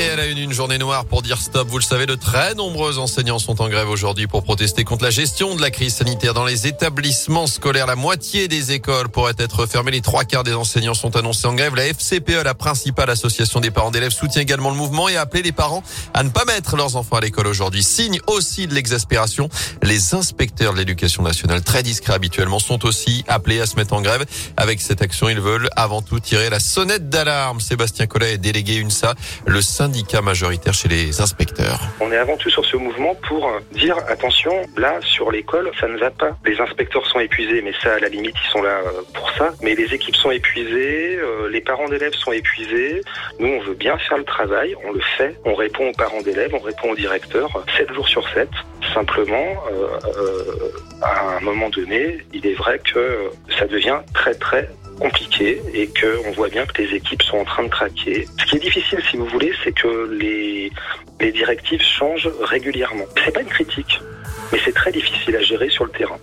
Et elle a une, une journée noire pour dire stop. Vous le savez, de très nombreux enseignants sont en grève aujourd'hui pour protester contre la gestion de la crise sanitaire dans les établissements scolaires. La moitié des écoles pourraient être fermées. Les trois quarts des enseignants sont annoncés en grève. La FCPE, la principale association des parents d'élèves, soutient également le mouvement et a appelé les parents à ne pas mettre leurs enfants à l'école aujourd'hui. Signe aussi de l'exaspération. Les inspecteurs de l'éducation nationale, très discrets habituellement, sont aussi appelés à se mettre en grève. Avec cette action, ils veulent avant tout tirer la sonnette d'alarme. Sébastien Collet est délégué UNSA, le majoritaire chez les inspecteurs. On est avant tout sur ce mouvement pour dire attention, là sur l'école, ça ne va pas. Les inspecteurs sont épuisés, mais ça à la limite ils sont là euh, pour ça. Mais les équipes sont épuisées, euh, les parents d'élèves sont épuisés. Nous on veut bien faire le travail, on le fait. On répond aux parents d'élèves, on répond aux directeurs, 7 jours sur 7. Simplement, euh, à un moment donné, il est vrai que ça devient très très compliqué et que on voit bien que les équipes sont en train de craquer. Ce qui est difficile, si vous voulez, c'est que les, les directives changent régulièrement. C'est pas une critique, mais c'est très difficile à gérer sur le terrain.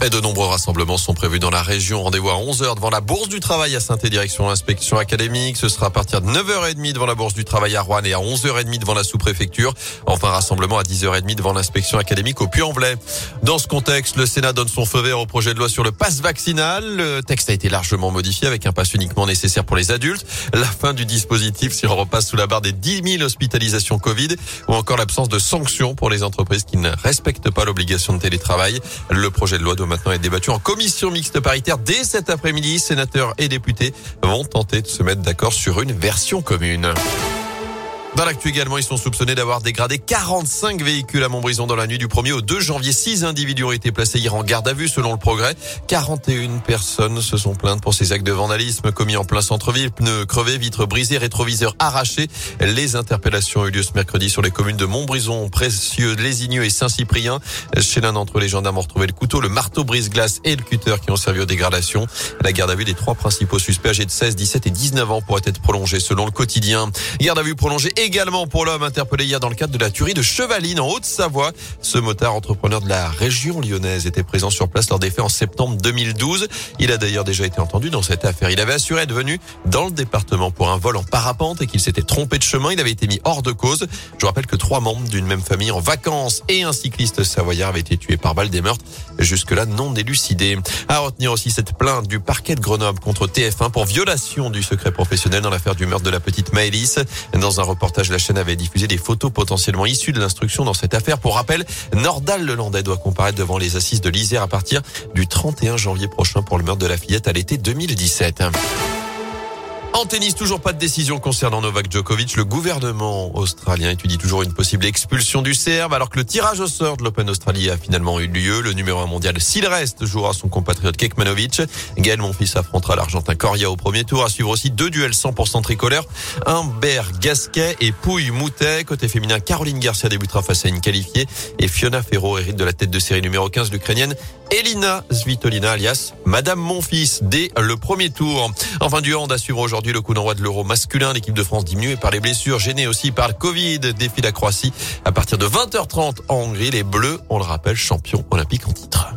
Et de nombreux rassemblements sont prévus dans la région. Rendez-vous à 11h devant la Bourse du Travail à saint direction l'inspection académique. Ce sera à partir de 9h30 devant la Bourse du Travail à Rouen et à 11h30 devant la sous-préfecture. Enfin, rassemblement à 10h30 devant l'inspection académique au Puy-en-Velay. Dans ce contexte, le Sénat donne son feu vert au projet de loi sur le pass vaccinal. Le texte a été largement modifié avec un pass uniquement nécessaire pour les adultes. La fin du dispositif si on repasse sous la barre des 10 000 hospitalisations Covid ou encore l'absence de sanctions pour les entreprises qui ne respectent pas l'obligation de télétravail. Le projet de loi doit maintenant être débattu en commission mixte paritaire dès cet après-midi. Sénateurs et députés vont tenter de se mettre d'accord sur une version commune. Dans l'actu également, ils sont soupçonnés d'avoir dégradé 45 véhicules à Montbrison dans la nuit du 1er au 2 janvier. Six individus ont été placés hier en garde à vue selon le progrès. 41 personnes se sont plaintes pour ces actes de vandalisme commis en plein centre-ville. Pneus crevés, vitres brisées, rétroviseurs arrachés. Les interpellations ont eu lieu ce mercredi sur les communes de Montbrison, Précieux, Lésigneux et Saint-Cyprien. Chez l'un d'entre eux, les gendarmes ont retrouvé le couteau, le marteau brise-glace et le cutter qui ont servi aux dégradations. La garde à vue des trois principaux suspects âgés de 16, 17 et 19 ans pourrait être prolongée selon le quotidien. Garde à vue prolongée également pour l'homme interpellé hier dans le cadre de la tuerie de Chevaline en Haute-Savoie. Ce motard entrepreneur de la région lyonnaise était présent sur place lors des faits en septembre 2012. Il a d'ailleurs déjà été entendu dans cette affaire. Il avait assuré être venu dans le département pour un vol en parapente et qu'il s'était trompé de chemin. Il avait été mis hors de cause. Je rappelle que trois membres d'une même famille en vacances et un cycliste savoyard avaient été tués par balle des meurtres. Jusque-là non élucidés. À retenir aussi cette plainte du parquet de Grenoble contre TF1 pour violation du secret professionnel dans l'affaire du meurtre de la petite Maëlys. Dans un reportage, la chaîne avait diffusé des photos potentiellement issues de l'instruction dans cette affaire. Pour rappel, Nordal Lelandais doit comparaître devant les assises de l'Isère à partir du 31 janvier prochain pour le meurtre de la fillette à l'été 2017. En tennis, toujours pas de décision concernant Novak Djokovic. Le gouvernement australien étudie toujours une possible expulsion du Serbe alors que le tirage au sort de l'Open Australie a finalement eu lieu. Le numéro 1 mondial, s'il reste, jouera son compatriote Kekmanovic. Gaël Monfils affrontera l'Argentin Coria au premier tour. À suivre aussi deux duels 100% tricolores. Humbert Gasquet et Pouille Moutet. Côté féminin, Caroline Garcia débutera face à une qualifiée et Fiona Ferro hérite de la tête de série numéro 15 l'Ukrainienne Elina Svitolina alias Madame Monfils dès le premier tour. Enfin du hand à suivre aujourd'hui le coup d'envoi de l'euro masculin. L'équipe de France diminuée par les blessures, gênée aussi par le Covid, défie la Croatie à partir de 20h30 en Hongrie. Les Bleus, on le rappelle, champions olympiques en titre.